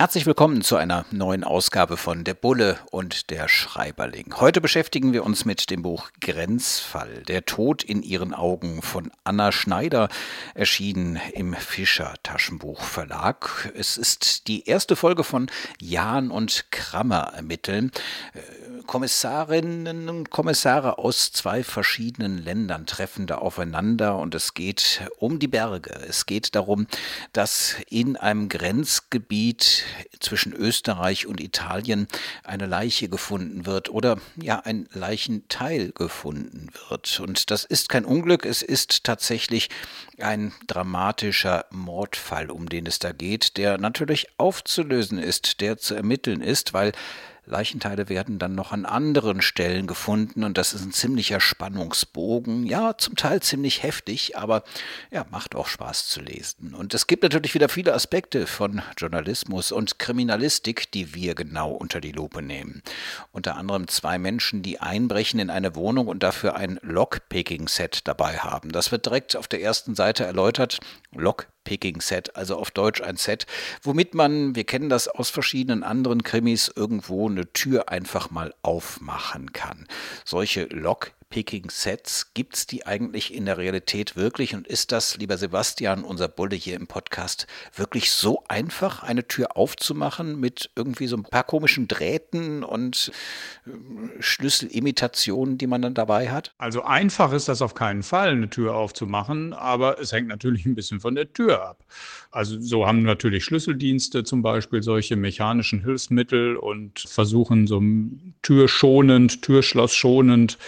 Herzlich willkommen zu einer neuen Ausgabe von Der Bulle und der Schreiberling. Heute beschäftigen wir uns mit dem Buch Grenzfall, der Tod in ihren Augen von Anna Schneider, erschienen im Fischer Taschenbuch Verlag. Es ist die erste Folge von Jahn und Krammer ermitteln. Kommissarinnen und Kommissare aus zwei verschiedenen Ländern treffen da aufeinander und es geht um die Berge. Es geht darum, dass in einem Grenzgebiet zwischen Österreich und Italien eine Leiche gefunden wird oder ja ein Leichenteil gefunden wird. Und das ist kein Unglück, es ist tatsächlich ein dramatischer Mordfall, um den es da geht, der natürlich aufzulösen ist, der zu ermitteln ist, weil Leichenteile werden dann noch an anderen Stellen gefunden und das ist ein ziemlicher Spannungsbogen. Ja, zum Teil ziemlich heftig, aber ja, macht auch Spaß zu lesen. Und es gibt natürlich wieder viele Aspekte von Journalismus und Kriminalistik, die wir genau unter die Lupe nehmen. Unter anderem zwei Menschen, die einbrechen in eine Wohnung und dafür ein Lockpicking-Set dabei haben. Das wird direkt auf der ersten Seite erläutert. Lockpicking Picking-Set, also auf Deutsch ein Set, womit man, wir kennen das aus verschiedenen anderen Krimis, irgendwo eine Tür einfach mal aufmachen kann. Solche Lock Picking-Sets, gibt es die eigentlich in der Realität wirklich? Und ist das, lieber Sebastian, unser Bulle hier im Podcast, wirklich so einfach, eine Tür aufzumachen mit irgendwie so ein paar komischen Drähten und äh, Schlüsselimitationen, die man dann dabei hat? Also einfach ist das auf keinen Fall, eine Tür aufzumachen, aber es hängt natürlich ein bisschen von der Tür ab. Also so haben natürlich Schlüsseldienste zum Beispiel solche mechanischen Hilfsmittel und versuchen so türschonend, Türschlossschonend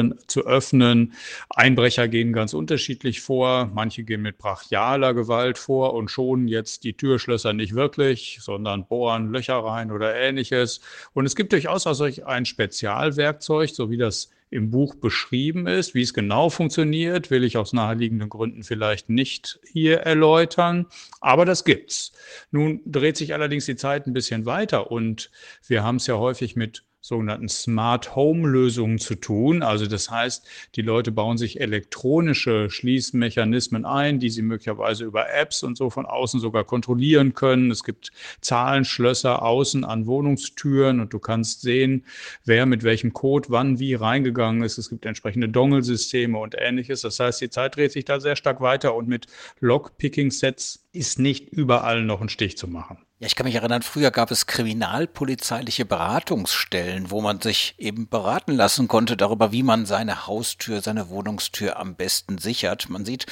Türen zu öffnen. Einbrecher gehen ganz unterschiedlich vor. Manche gehen mit brachialer Gewalt vor und schonen jetzt die Türschlösser nicht wirklich, sondern bohren Löcher rein oder ähnliches. Und es gibt durchaus auch solch ein Spezialwerkzeug, so wie das im Buch beschrieben ist. Wie es genau funktioniert, will ich aus naheliegenden Gründen vielleicht nicht hier erläutern, aber das gibt's. Nun dreht sich allerdings die Zeit ein bisschen weiter und wir haben es ja häufig mit sogenannten Smart Home Lösungen zu tun. Also das heißt, die Leute bauen sich elektronische Schließmechanismen ein, die sie möglicherweise über Apps und so von außen sogar kontrollieren können. Es gibt Zahlenschlösser außen an Wohnungstüren und du kannst sehen, wer mit welchem Code wann wie reingegangen ist. Es gibt entsprechende Dongle-Systeme und ähnliches. Das heißt, die Zeit dreht sich da sehr stark weiter und mit Lockpicking-Sets ist nicht überall noch ein Stich zu machen. Ja, ich kann mich erinnern, früher gab es kriminalpolizeiliche Beratungsstellen, wo man sich eben beraten lassen konnte darüber, wie man seine Haustür, seine Wohnungstür am besten sichert. Man sieht,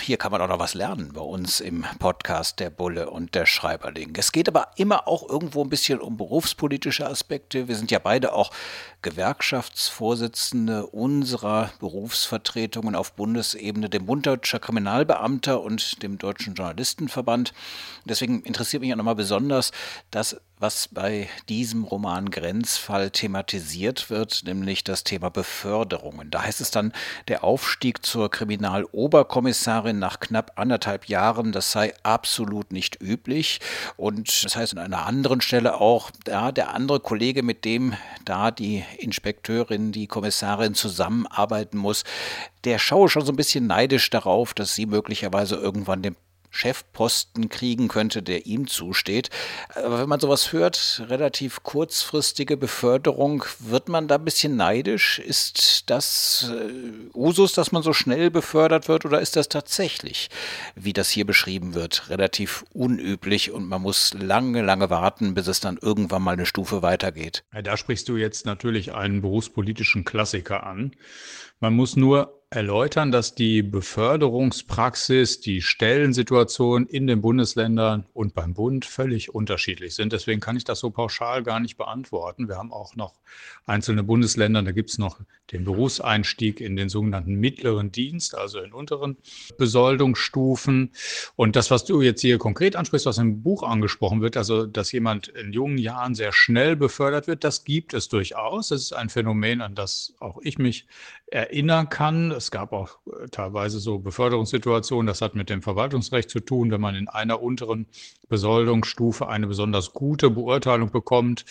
hier kann man auch noch was lernen bei uns im Podcast Der Bulle und der Schreiberling. Es geht aber immer auch irgendwo ein bisschen um berufspolitische Aspekte. Wir sind ja beide auch Gewerkschaftsvorsitzende unserer Berufsvertretungen auf Bundesebene, dem Bund Deutscher Kriminalbeamter und dem Deutschen Journalistenverband. Deswegen interessiert mich auch nochmal besonders das, was bei diesem Roman Grenzfall thematisiert wird, nämlich das Thema Beförderungen. Da heißt es dann, der Aufstieg zur Kriminaloberkommissarin nach knapp anderthalb Jahren, das sei absolut nicht üblich. Und das heißt an einer anderen Stelle auch, da der andere Kollege, mit dem da die Inspekteurin, die Kommissarin zusammenarbeiten muss, der schaue schon so ein bisschen neidisch darauf, dass sie möglicherweise irgendwann den Chefposten kriegen könnte, der ihm zusteht. Aber wenn man sowas hört, relativ kurzfristige Beförderung, wird man da ein bisschen neidisch? Ist das äh, Usus, dass man so schnell befördert wird oder ist das tatsächlich, wie das hier beschrieben wird, relativ unüblich und man muss lange, lange warten, bis es dann irgendwann mal eine Stufe weitergeht? Da sprichst du jetzt natürlich einen berufspolitischen Klassiker an. Man muss nur erläutern, dass die Beförderungspraxis, die Stellensituation in den Bundesländern und beim Bund völlig unterschiedlich sind. Deswegen kann ich das so pauschal gar nicht beantworten. Wir haben auch noch einzelne Bundesländer, da gibt es noch den Berufseinstieg in den sogenannten mittleren Dienst, also in unteren Besoldungsstufen. Und das, was du jetzt hier konkret ansprichst, was im Buch angesprochen wird, also dass jemand in jungen Jahren sehr schnell befördert wird, das gibt es durchaus. Das ist ein Phänomen, an das auch ich mich erinnern kann Es gab auch äh, teilweise so Beförderungssituationen. Das hat mit dem Verwaltungsrecht zu tun. Wenn man in einer unteren Besoldungsstufe eine besonders gute Beurteilung bekommt,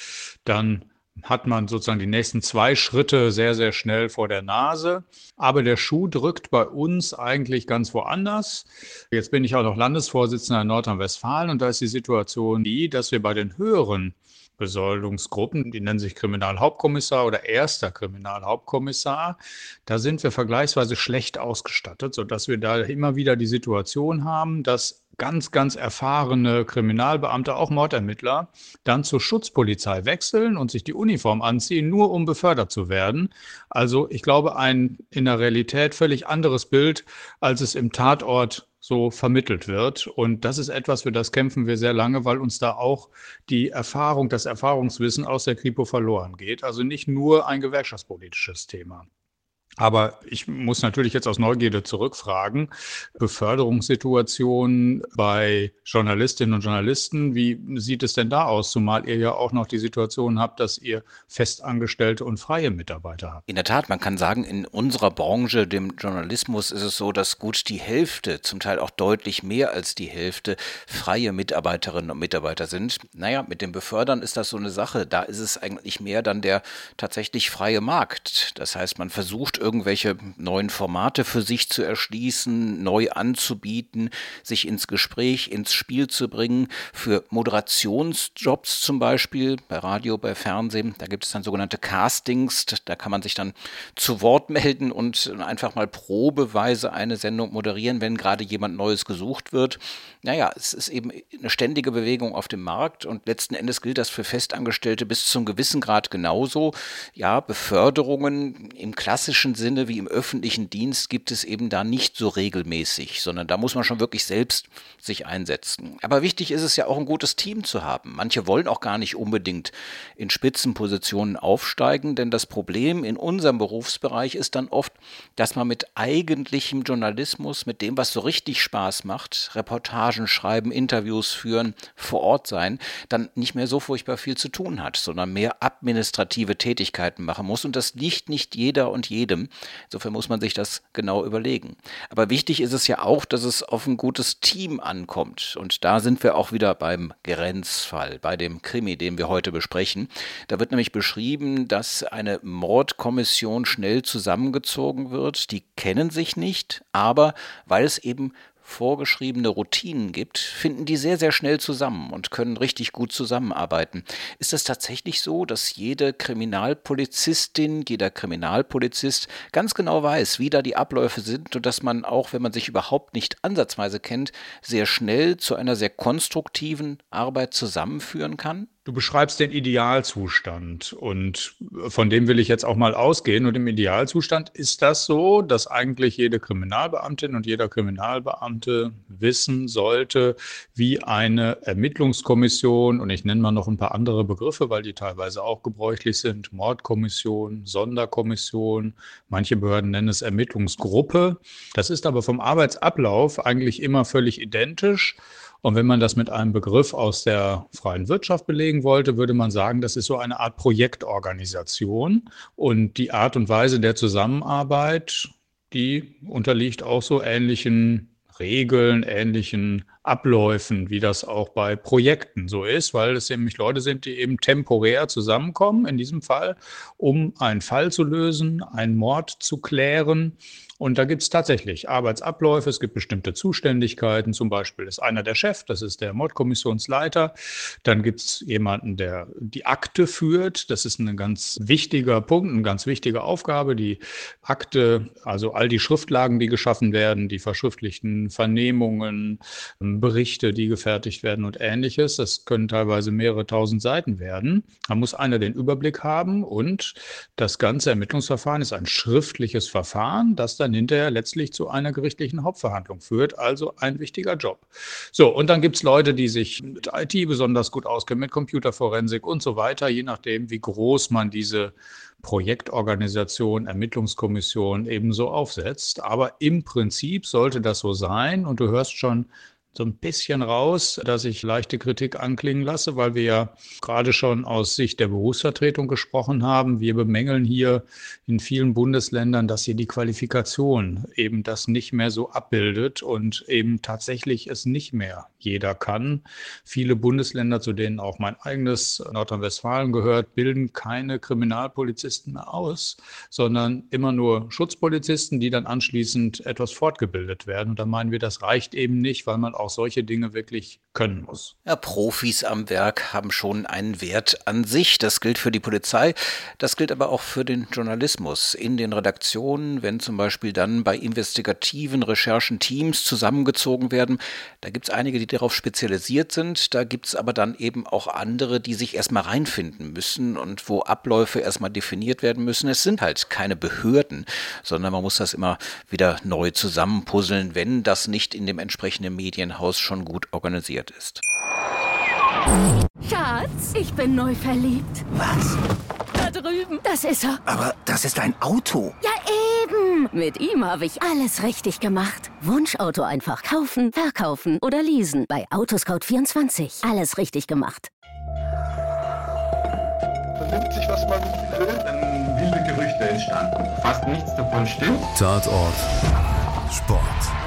dann hat man sozusagen die nächsten zwei Schritte sehr, sehr schnell vor der Nase. Aber der Schuh drückt bei uns eigentlich ganz woanders. Jetzt bin ich auch noch Landesvorsitzender in Nordrhein-Westfalen und da ist die Situation die, dass wir bei den höheren Besoldungsgruppen, die nennen sich Kriminalhauptkommissar oder erster Kriminalhauptkommissar. Da sind wir vergleichsweise schlecht ausgestattet, sodass wir da immer wieder die Situation haben, dass ganz, ganz erfahrene Kriminalbeamte, auch Mordermittler, dann zur Schutzpolizei wechseln und sich die Uniform anziehen, nur um befördert zu werden. Also ich glaube, ein in der Realität völlig anderes Bild, als es im Tatort so vermittelt wird. Und das ist etwas, für das kämpfen wir sehr lange, weil uns da auch die Erfahrung, das Erfahrungswissen aus der Kripo verloren geht. Also nicht nur ein gewerkschaftspolitisches Thema. Aber ich muss natürlich jetzt aus Neugierde zurückfragen. Beförderungssituationen bei Journalistinnen und Journalisten, wie sieht es denn da aus? Zumal ihr ja auch noch die Situation habt, dass ihr festangestellte und freie Mitarbeiter habt. In der Tat, man kann sagen, in unserer Branche, dem Journalismus, ist es so, dass gut die Hälfte, zum Teil auch deutlich mehr als die Hälfte, freie Mitarbeiterinnen und Mitarbeiter sind. Naja, mit dem Befördern ist das so eine Sache. Da ist es eigentlich mehr dann der tatsächlich freie Markt. Das heißt, man versucht irgendwelche neuen Formate für sich zu erschließen, neu anzubieten, sich ins Gespräch, ins Spiel zu bringen. Für Moderationsjobs zum Beispiel, bei Radio, bei Fernsehen, da gibt es dann sogenannte Castings, da kann man sich dann zu Wort melden und einfach mal probeweise eine Sendung moderieren, wenn gerade jemand Neues gesucht wird. Naja, es ist eben eine ständige Bewegung auf dem Markt und letzten Endes gilt das für Festangestellte bis zum gewissen Grad genauso. Ja, Beförderungen im klassischen Sinne wie im öffentlichen Dienst gibt es eben da nicht so regelmäßig, sondern da muss man schon wirklich selbst sich einsetzen. Aber wichtig ist es ja auch ein gutes Team zu haben. Manche wollen auch gar nicht unbedingt in Spitzenpositionen aufsteigen, denn das Problem in unserem Berufsbereich ist dann oft, dass man mit eigentlichem Journalismus, mit dem, was so richtig Spaß macht, Reportagen schreiben, Interviews führen, vor Ort sein, dann nicht mehr so furchtbar viel zu tun hat, sondern mehr administrative Tätigkeiten machen muss. Und das liegt nicht jeder und jedem. Insofern muss man sich das genau überlegen. Aber wichtig ist es ja auch, dass es auf ein gutes Team ankommt. Und da sind wir auch wieder beim Grenzfall, bei dem Krimi, den wir heute besprechen. Da wird nämlich beschrieben, dass eine Mordkommission schnell zusammengezogen wird. Die kennen sich nicht, aber weil es eben vorgeschriebene Routinen gibt, finden die sehr, sehr schnell zusammen und können richtig gut zusammenarbeiten. Ist es tatsächlich so, dass jede Kriminalpolizistin, jeder Kriminalpolizist ganz genau weiß, wie da die Abläufe sind und dass man auch, wenn man sich überhaupt nicht ansatzweise kennt, sehr schnell zu einer sehr konstruktiven Arbeit zusammenführen kann? Du beschreibst den Idealzustand und von dem will ich jetzt auch mal ausgehen. Und im Idealzustand ist das so, dass eigentlich jede Kriminalbeamtin und jeder Kriminalbeamte wissen sollte, wie eine Ermittlungskommission, und ich nenne mal noch ein paar andere Begriffe, weil die teilweise auch gebräuchlich sind, Mordkommission, Sonderkommission, manche Behörden nennen es Ermittlungsgruppe. Das ist aber vom Arbeitsablauf eigentlich immer völlig identisch. Und wenn man das mit einem Begriff aus der freien Wirtschaft belegen wollte, würde man sagen, das ist so eine Art Projektorganisation. Und die Art und Weise der Zusammenarbeit, die unterliegt auch so ähnlichen Regeln, ähnlichen Abläufen, wie das auch bei Projekten so ist, weil es nämlich Leute sind, die eben temporär zusammenkommen, in diesem Fall, um einen Fall zu lösen, einen Mord zu klären und da gibt es tatsächlich Arbeitsabläufe, es gibt bestimmte Zuständigkeiten. Zum Beispiel ist einer der Chef, das ist der Mordkommissionsleiter. Dann gibt es jemanden, der die Akte führt. Das ist ein ganz wichtiger Punkt, eine ganz wichtige Aufgabe. Die Akte, also all die Schriftlagen, die geschaffen werden, die verschriftlichten Vernehmungen, Berichte, die gefertigt werden und ähnliches. Das können teilweise mehrere tausend Seiten werden. Da muss einer den Überblick haben und das ganze Ermittlungsverfahren ist ein schriftliches Verfahren, das dann dann hinterher letztlich zu einer gerichtlichen Hauptverhandlung führt. Also ein wichtiger Job. So, und dann gibt es Leute, die sich mit IT besonders gut auskennen, mit Computerforensik und so weiter, je nachdem, wie groß man diese Projektorganisation, Ermittlungskommission ebenso aufsetzt. Aber im Prinzip sollte das so sein. Und du hörst schon, so ein bisschen raus, dass ich leichte Kritik anklingen lasse, weil wir ja gerade schon aus Sicht der Berufsvertretung gesprochen haben. Wir bemängeln hier in vielen Bundesländern, dass hier die Qualifikation eben das nicht mehr so abbildet und eben tatsächlich es nicht mehr jeder kann. Viele Bundesländer, zu denen auch mein eigenes Nordrhein-Westfalen gehört, bilden keine Kriminalpolizisten mehr aus, sondern immer nur Schutzpolizisten, die dann anschließend etwas fortgebildet werden. Und da meinen wir, das reicht eben nicht, weil man auch solche Dinge wirklich können muss. Ja, Profis am Werk haben schon einen Wert an sich. Das gilt für die Polizei, das gilt aber auch für den Journalismus. In den Redaktionen, wenn zum Beispiel dann bei investigativen Recherchen Teams zusammengezogen werden, da gibt es einige, die darauf spezialisiert sind. Da gibt es aber dann eben auch andere, die sich erstmal reinfinden müssen und wo Abläufe erstmal definiert werden müssen. Es sind halt keine Behörden, sondern man muss das immer wieder neu zusammenpuzzeln, wenn das nicht in dem entsprechenden Medienhaus schon gut organisiert ist. Schatz, ich bin neu verliebt. Was? Da drüben. Das ist er. Aber das ist ein Auto. Ja, eben. Mit ihm habe ich alles richtig gemacht. Wunschauto einfach kaufen, verkaufen oder leasen. Bei Autoscout24. Alles richtig gemacht. Vernimmt sich, was man will. Dann wilde Gerüchte entstanden. Fast nichts davon stimmt. Tatort. Sport.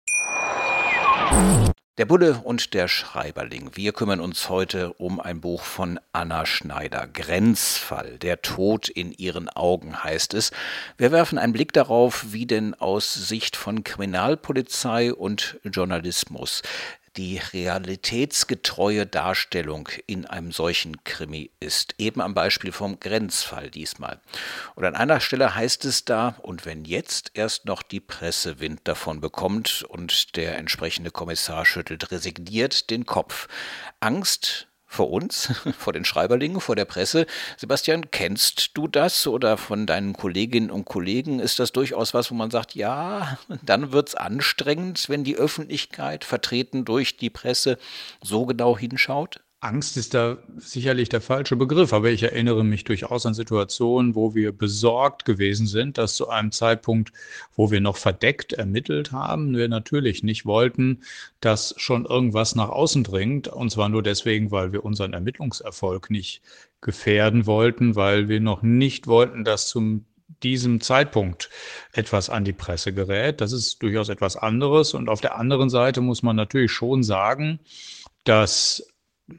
Der Bulle und der Schreiberling. Wir kümmern uns heute um ein Buch von Anna Schneider. Grenzfall. Der Tod in ihren Augen heißt es. Wir werfen einen Blick darauf, wie denn aus Sicht von Kriminalpolizei und Journalismus die realitätsgetreue Darstellung in einem solchen Krimi ist. Eben am Beispiel vom Grenzfall diesmal. Und an einer Stelle heißt es da, und wenn jetzt erst noch die Presse Wind davon bekommt und der entsprechende Kommissar schüttelt resigniert den Kopf. Angst vor uns, vor den Schreiberlingen, vor der Presse. Sebastian, kennst du das oder von deinen Kolleginnen und Kollegen ist das durchaus was, wo man sagt, ja, dann wird es anstrengend, wenn die Öffentlichkeit, vertreten durch die Presse, so genau hinschaut? Angst ist da sicherlich der falsche Begriff, aber ich erinnere mich durchaus an Situationen, wo wir besorgt gewesen sind, dass zu einem Zeitpunkt, wo wir noch verdeckt ermittelt haben, wir natürlich nicht wollten, dass schon irgendwas nach außen dringt. Und zwar nur deswegen, weil wir unseren Ermittlungserfolg nicht gefährden wollten, weil wir noch nicht wollten, dass zum diesem Zeitpunkt etwas an die Presse gerät. Das ist durchaus etwas anderes. Und auf der anderen Seite muss man natürlich schon sagen, dass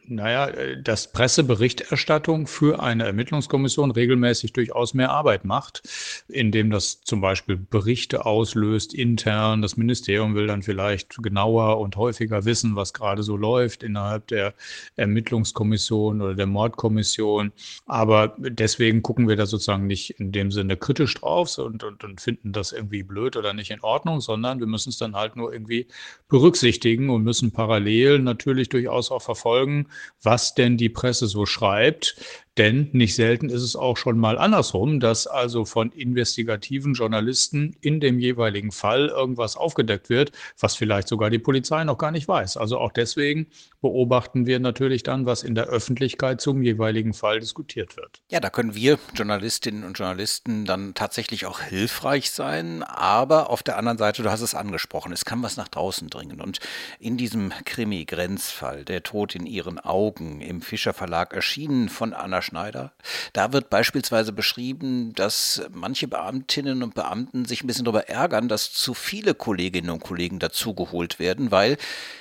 naja, äh, dass Presseberichterstattung für eine Ermittlungskommission regelmäßig durchaus mehr Arbeit macht, indem das zum Beispiel Berichte auslöst intern. Das Ministerium will dann vielleicht genauer und häufiger wissen, was gerade so läuft innerhalb der Ermittlungskommission oder der Mordkommission. Aber deswegen gucken wir da sozusagen nicht in dem Sinne kritisch drauf und, und, und finden das irgendwie blöd oder nicht in Ordnung, sondern wir müssen es dann halt nur irgendwie berücksichtigen und müssen parallel natürlich durchaus auch verfolgen, was denn die Presse so schreibt. Denn nicht selten ist es auch schon mal andersrum, dass also von investigativen Journalisten in dem jeweiligen Fall irgendwas aufgedeckt wird, was vielleicht sogar die Polizei noch gar nicht weiß. Also auch deswegen beobachten wir natürlich dann, was in der Öffentlichkeit zum jeweiligen Fall diskutiert wird. Ja, da können wir Journalistinnen und Journalisten dann tatsächlich auch hilfreich sein. Aber auf der anderen Seite, du hast es angesprochen, es kann was nach draußen dringen. Und in diesem Krimi-Grenzfall, der Tod in ihren Augen, im Fischer Verlag erschienen von Anna Schneider. Da wird beispielsweise beschrieben, dass manche Beamtinnen und Beamten sich ein bisschen darüber ärgern, dass zu viele Kolleginnen und Kollegen dazugeholt werden, weil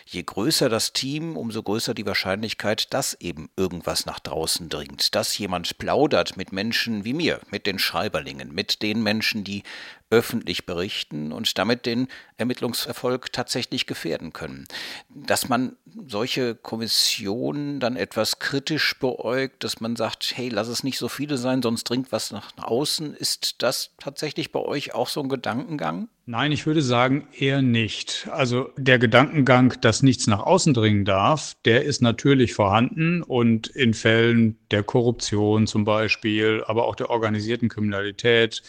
je größer das Team, umso größer die Wahrscheinlichkeit, dass eben irgendwas nach draußen dringt, dass jemand plaudert mit Menschen wie mir, mit den Schreiberlingen, mit den Menschen, die öffentlich berichten und damit den Ermittlungserfolg tatsächlich gefährden können. Dass man solche Kommissionen dann etwas kritisch beäugt, dass man sagt, hey, lass es nicht so viele sein, sonst dringt was nach außen, ist das tatsächlich bei euch auch so ein Gedankengang? Nein, ich würde sagen eher nicht. Also der Gedankengang, dass nichts nach außen dringen darf, der ist natürlich vorhanden und in Fällen der Korruption zum Beispiel, aber auch der organisierten Kriminalität,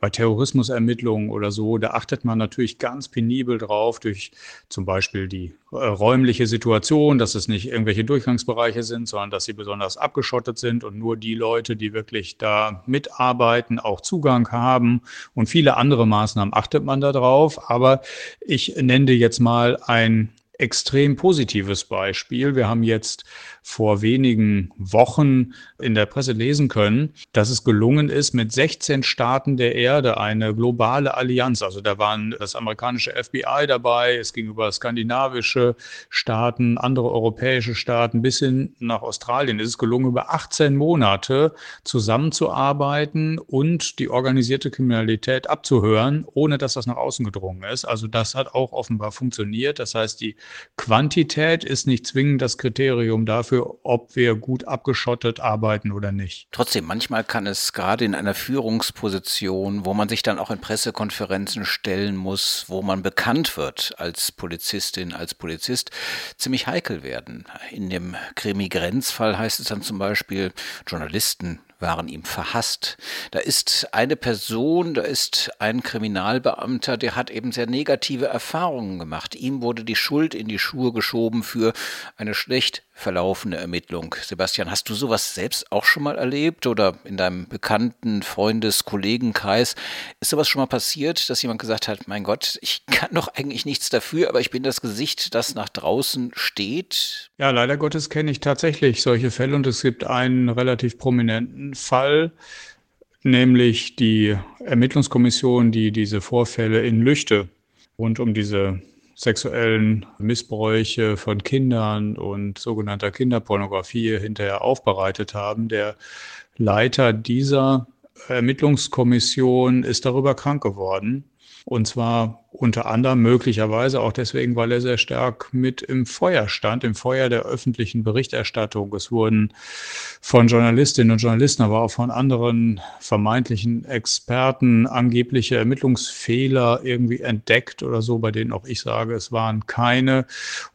bei Terrorismusermittlungen oder so, da achtet man natürlich ganz penibel drauf durch zum Beispiel die räumliche Situation, dass es nicht irgendwelche Durchgangsbereiche sind, sondern dass sie besonders abgeschottet sind und nur die Leute, die wirklich da mitarbeiten, auch Zugang haben und viele andere Maßnahmen achtet man darauf. Aber ich nenne jetzt mal ein extrem positives Beispiel. Wir haben jetzt vor wenigen Wochen in der Presse lesen können, dass es gelungen ist, mit 16 Staaten der Erde eine globale Allianz, also da waren das amerikanische FBI dabei, es ging über skandinavische Staaten, andere europäische Staaten bis hin nach Australien. Es ist gelungen, über 18 Monate zusammenzuarbeiten und die organisierte Kriminalität abzuhören, ohne dass das nach außen gedrungen ist. Also das hat auch offenbar funktioniert. Das heißt, die Quantität ist nicht zwingend das Kriterium dafür, ob wir gut abgeschottet arbeiten oder nicht. Trotzdem, manchmal kann es gerade in einer Führungsposition, wo man sich dann auch in Pressekonferenzen stellen muss, wo man bekannt wird als Polizistin, als Polizist, ziemlich heikel werden. In dem Krimi-Grenzfall heißt es dann zum Beispiel, Journalisten waren ihm verhasst. Da ist eine Person, da ist ein Kriminalbeamter, der hat eben sehr negative Erfahrungen gemacht. Ihm wurde die Schuld in die Schuhe geschoben für eine schlecht verlaufende Ermittlung. Sebastian, hast du sowas selbst auch schon mal erlebt oder in deinem bekannten Freundes-, Kollegenkreis? Ist sowas schon mal passiert, dass jemand gesagt hat, mein Gott, ich kann doch eigentlich nichts dafür, aber ich bin das Gesicht, das nach draußen steht? Ja, leider Gottes kenne ich tatsächlich solche Fälle und es gibt einen relativ prominenten Fall, nämlich die Ermittlungskommission, die diese Vorfälle in Lüchte rund um diese sexuellen Missbräuche von Kindern und sogenannter Kinderpornografie hinterher aufbereitet haben. Der Leiter dieser Ermittlungskommission ist darüber krank geworden. Und zwar unter anderem möglicherweise auch deswegen, weil er sehr stark mit im Feuer stand, im Feuer der öffentlichen Berichterstattung. Es wurden von Journalistinnen und Journalisten, aber auch von anderen vermeintlichen Experten angebliche Ermittlungsfehler irgendwie entdeckt oder so, bei denen auch ich sage, es waren keine.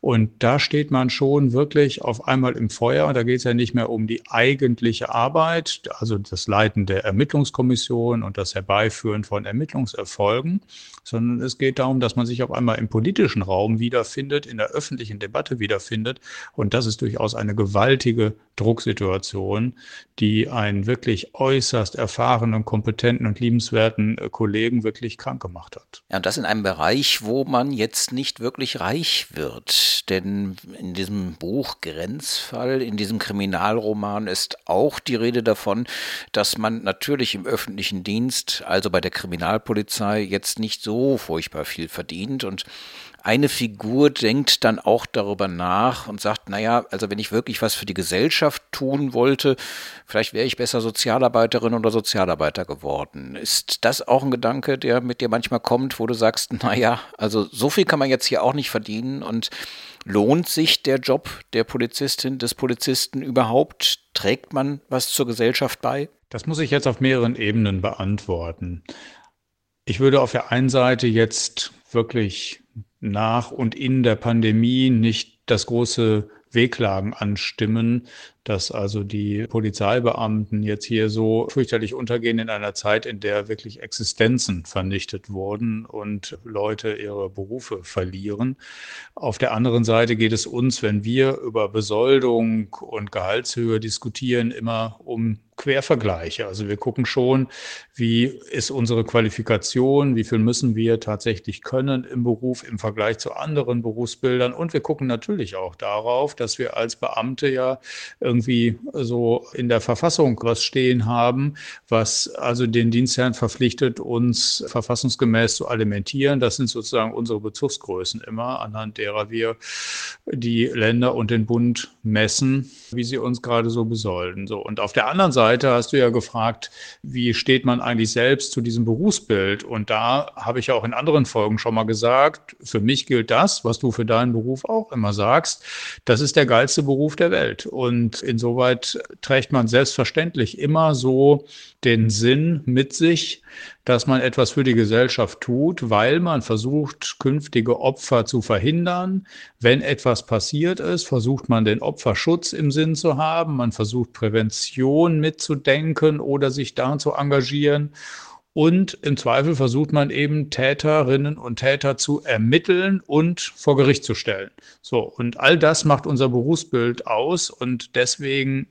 Und da steht man schon wirklich auf einmal im Feuer. Und da geht es ja nicht mehr um die eigentliche Arbeit, also das Leiten der Ermittlungskommission und das Herbeiführen von Ermittlungserfolgen, sondern es geht darum, dass man sich auf einmal im politischen Raum wiederfindet, in der öffentlichen Debatte wiederfindet. Und das ist durchaus eine gewaltige Drucksituation, die einen wirklich äußerst erfahrenen, kompetenten und liebenswerten äh, Kollegen wirklich krank gemacht hat. Ja, und das in einem Bereich, wo man jetzt nicht wirklich reich wird. Denn in diesem Buch Grenzfall, in diesem Kriminalroman ist auch die Rede davon, dass man natürlich im öffentlichen Dienst, also bei der Kriminalpolizei, jetzt nicht so furchtbar viel verdient und eine Figur denkt dann auch darüber nach und sagt, naja, also wenn ich wirklich was für die Gesellschaft tun wollte, vielleicht wäre ich besser Sozialarbeiterin oder Sozialarbeiter geworden. Ist das auch ein Gedanke, der mit dir manchmal kommt, wo du sagst, naja, also so viel kann man jetzt hier auch nicht verdienen und lohnt sich der Job der Polizistin, des Polizisten überhaupt? Trägt man was zur Gesellschaft bei? Das muss ich jetzt auf mehreren Ebenen beantworten. Ich würde auf der einen Seite jetzt wirklich nach und in der Pandemie nicht das große Wehklagen anstimmen, dass also die Polizeibeamten jetzt hier so fürchterlich untergehen in einer Zeit, in der wirklich Existenzen vernichtet wurden und Leute ihre Berufe verlieren. Auf der anderen Seite geht es uns, wenn wir über Besoldung und Gehaltshöhe diskutieren, immer um Quervergleiche. Also wir gucken schon, wie ist unsere Qualifikation, wie viel müssen wir tatsächlich können im Beruf im Vergleich zu anderen Berufsbildern. Und wir gucken natürlich auch darauf, dass wir als Beamte ja irgendwie so in der Verfassung was stehen haben, was also den Dienstherren verpflichtet, uns verfassungsgemäß zu alimentieren. Das sind sozusagen unsere Bezugsgrößen immer, anhand derer wir die Länder und den Bund messen, wie sie uns gerade so besolden. So. Und auf der anderen Seite hast du ja gefragt, wie steht man eigentlich selbst zu diesem Berufsbild? Und da habe ich ja auch in anderen Folgen schon mal gesagt, für mich gilt das, was du für deinen Beruf auch immer sagst, das ist der geilste Beruf der Welt. Und insoweit trägt man selbstverständlich immer so den Sinn mit sich, dass man etwas für die Gesellschaft tut, weil man versucht, künftige Opfer zu verhindern. Wenn etwas passiert ist, versucht man den Opferschutz im Sinn zu haben. Man versucht Prävention mitzudenken oder sich daran zu engagieren. Und im Zweifel versucht man eben Täterinnen und Täter zu ermitteln und vor Gericht zu stellen. So. Und all das macht unser Berufsbild aus. Und deswegen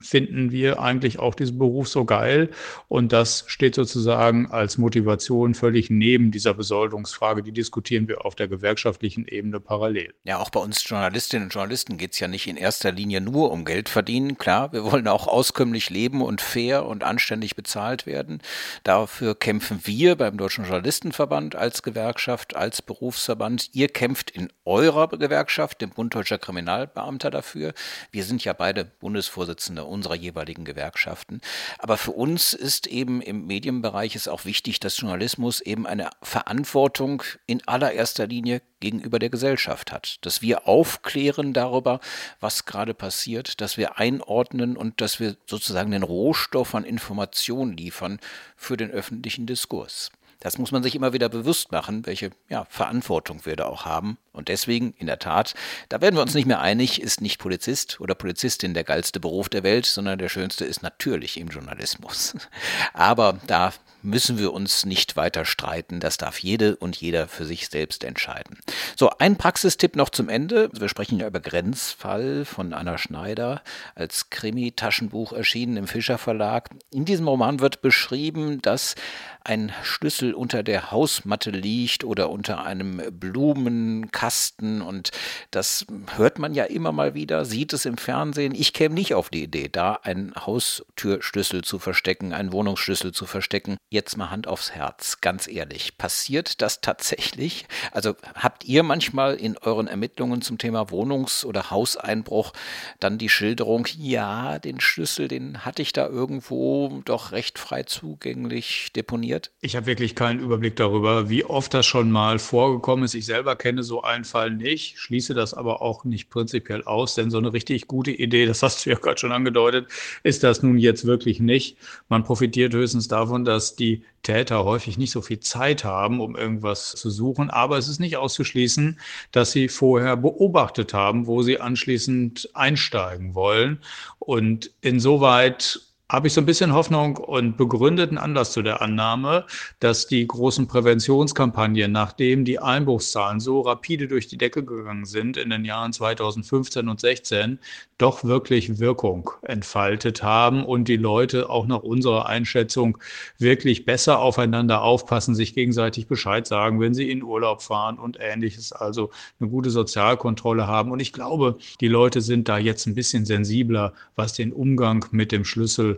finden wir eigentlich auch diesen Beruf so geil. Und das steht sozusagen als Motivation völlig neben dieser Besoldungsfrage. Die diskutieren wir auf der gewerkschaftlichen Ebene parallel. Ja, auch bei uns Journalistinnen und Journalisten geht es ja nicht in erster Linie nur um Geld verdienen. Klar, wir wollen auch auskömmlich leben und fair und anständig bezahlt werden. Dafür kämpfen wir beim Deutschen Journalistenverband als Gewerkschaft, als Berufsverband. Ihr kämpft in eurer Gewerkschaft, dem Bund Deutscher Kriminalbeamter, dafür. Wir sind ja beide Bundesvorsitzende Vorsitzende unserer jeweiligen Gewerkschaften. Aber für uns ist eben im Medienbereich es auch wichtig, dass Journalismus eben eine Verantwortung in allererster Linie gegenüber der Gesellschaft hat. Dass wir aufklären darüber, was gerade passiert, dass wir einordnen und dass wir sozusagen den Rohstoff an Informationen liefern für den öffentlichen Diskurs. Das muss man sich immer wieder bewusst machen, welche ja, Verantwortung wir da auch haben. Und deswegen, in der Tat, da werden wir uns nicht mehr einig, ist nicht Polizist oder Polizistin der geilste Beruf der Welt, sondern der schönste ist natürlich im Journalismus. Aber da müssen wir uns nicht weiter streiten. Das darf jede und jeder für sich selbst entscheiden. So, ein Praxistipp noch zum Ende. Wir sprechen ja über Grenzfall von Anna Schneider als Krimi-Taschenbuch erschienen im Fischer Verlag. In diesem Roman wird beschrieben, dass ein Schlüssel unter der Hausmatte liegt oder unter einem Blumenkasten und das hört man ja immer mal wieder, sieht es im Fernsehen. Ich käme nicht auf die Idee, da einen Haustürschlüssel zu verstecken, einen Wohnungsschlüssel zu verstecken. Jetzt mal Hand aufs Herz, ganz ehrlich, passiert das tatsächlich? Also habt ihr manchmal in euren Ermittlungen zum Thema Wohnungs- oder Hauseinbruch dann die Schilderung, ja, den Schlüssel, den hatte ich da irgendwo doch recht frei zugänglich deponiert? Ich habe wirklich keinen Überblick darüber, wie oft das schon mal vorgekommen ist. Ich selber kenne so einen Fall nicht, schließe das aber auch nicht prinzipiell aus, denn so eine richtig gute Idee, das hast du ja gerade schon angedeutet, ist das nun jetzt wirklich nicht. Man profitiert höchstens davon, dass die Täter häufig nicht so viel Zeit haben, um irgendwas zu suchen. Aber es ist nicht auszuschließen, dass sie vorher beobachtet haben, wo sie anschließend einsteigen wollen. Und insoweit habe ich so ein bisschen Hoffnung und begründeten Anlass zu der Annahme, dass die großen Präventionskampagnen, nachdem die Einbruchszahlen so rapide durch die Decke gegangen sind in den Jahren 2015 und 16, doch wirklich Wirkung entfaltet haben und die Leute auch nach unserer Einschätzung wirklich besser aufeinander aufpassen, sich gegenseitig Bescheid sagen, wenn sie in Urlaub fahren und ähnliches, also eine gute Sozialkontrolle haben. Und ich glaube, die Leute sind da jetzt ein bisschen sensibler, was den Umgang mit dem Schlüssel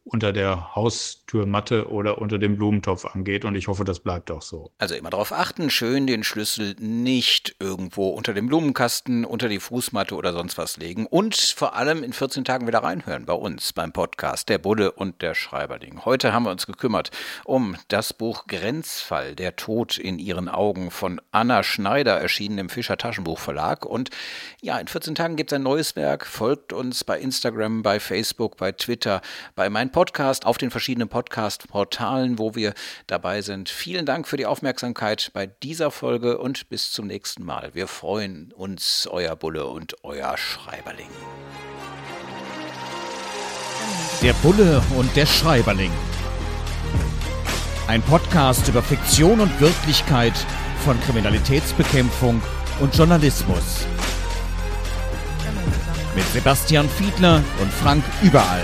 unter der Haustürmatte oder unter dem Blumentopf angeht. Und ich hoffe, das bleibt auch so. Also immer darauf achten, schön den Schlüssel nicht irgendwo unter dem Blumenkasten, unter die Fußmatte oder sonst was legen. Und vor allem in 14 Tagen wieder reinhören bei uns beim Podcast Der Bulle und der Schreiberling. Heute haben wir uns gekümmert um das Buch Grenzfall, der Tod in ihren Augen von Anna Schneider, erschienen im Fischer Taschenbuchverlag. Und ja, in 14 Tagen gibt es ein neues Werk. Folgt uns bei Instagram, bei Facebook, bei Twitter, bei mein Podcast auf den verschiedenen Podcast-Portalen, wo wir dabei sind. Vielen Dank für die Aufmerksamkeit bei dieser Folge und bis zum nächsten Mal. Wir freuen uns, euer Bulle und euer Schreiberling. Der Bulle und der Schreiberling. Ein Podcast über Fiktion und Wirklichkeit von Kriminalitätsbekämpfung und Journalismus. Mit Sebastian Fiedler und Frank Überall.